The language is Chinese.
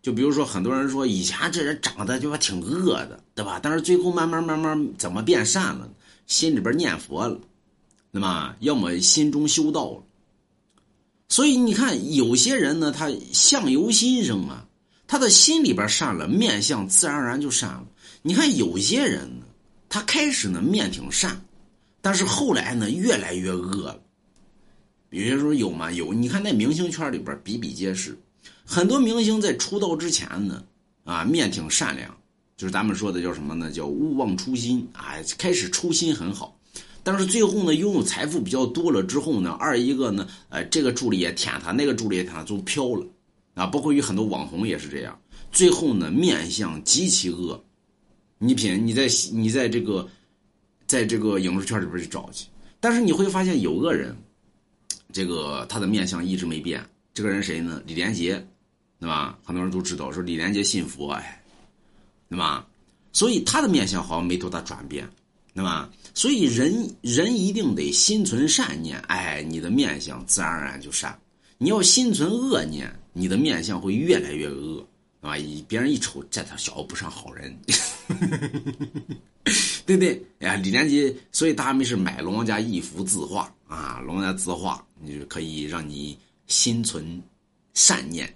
就比如说，很多人说以前这人长得就挺恶的，对吧？但是最后慢慢慢慢怎么变善了？心里边念佛了，那么要么心中修道了。所以你看，有些人呢，他相由心生啊，他的心里边善了，面相自然而然就善了。你看有些人呢，他开始呢面挺善，但是后来呢越来越恶了。比如说有吗？有，你看那明星圈里边比比皆是。很多明星在出道之前呢，啊，面挺善良，就是咱们说的叫什么呢？叫勿忘初心啊。开始初心很好，但是最后呢，拥有财富比较多了之后呢，二一个呢，呃，这个助理也舔他，那个助理也舔他，都飘了啊。包括有很多网红也是这样，最后呢，面相极其恶。你品，你在你在这个，在这个影视圈里边去找去，但是你会发现有个人，这个他的面相一直没变。这个人谁呢？李连杰。对吧？很多人都知道，说李连杰信佛，哎，对吧？所以他的面相好像没多大转变，对吧？所以人人一定得心存善念，哎，你的面相自然而然就善。你要心存恶念，你的面相会越来越恶，对吧？别人一瞅，这他小子不像好人，对不对？哎呀，李连杰，所以大家没事买龙王家一幅字画啊，龙王家字画，你就可以让你心存善念。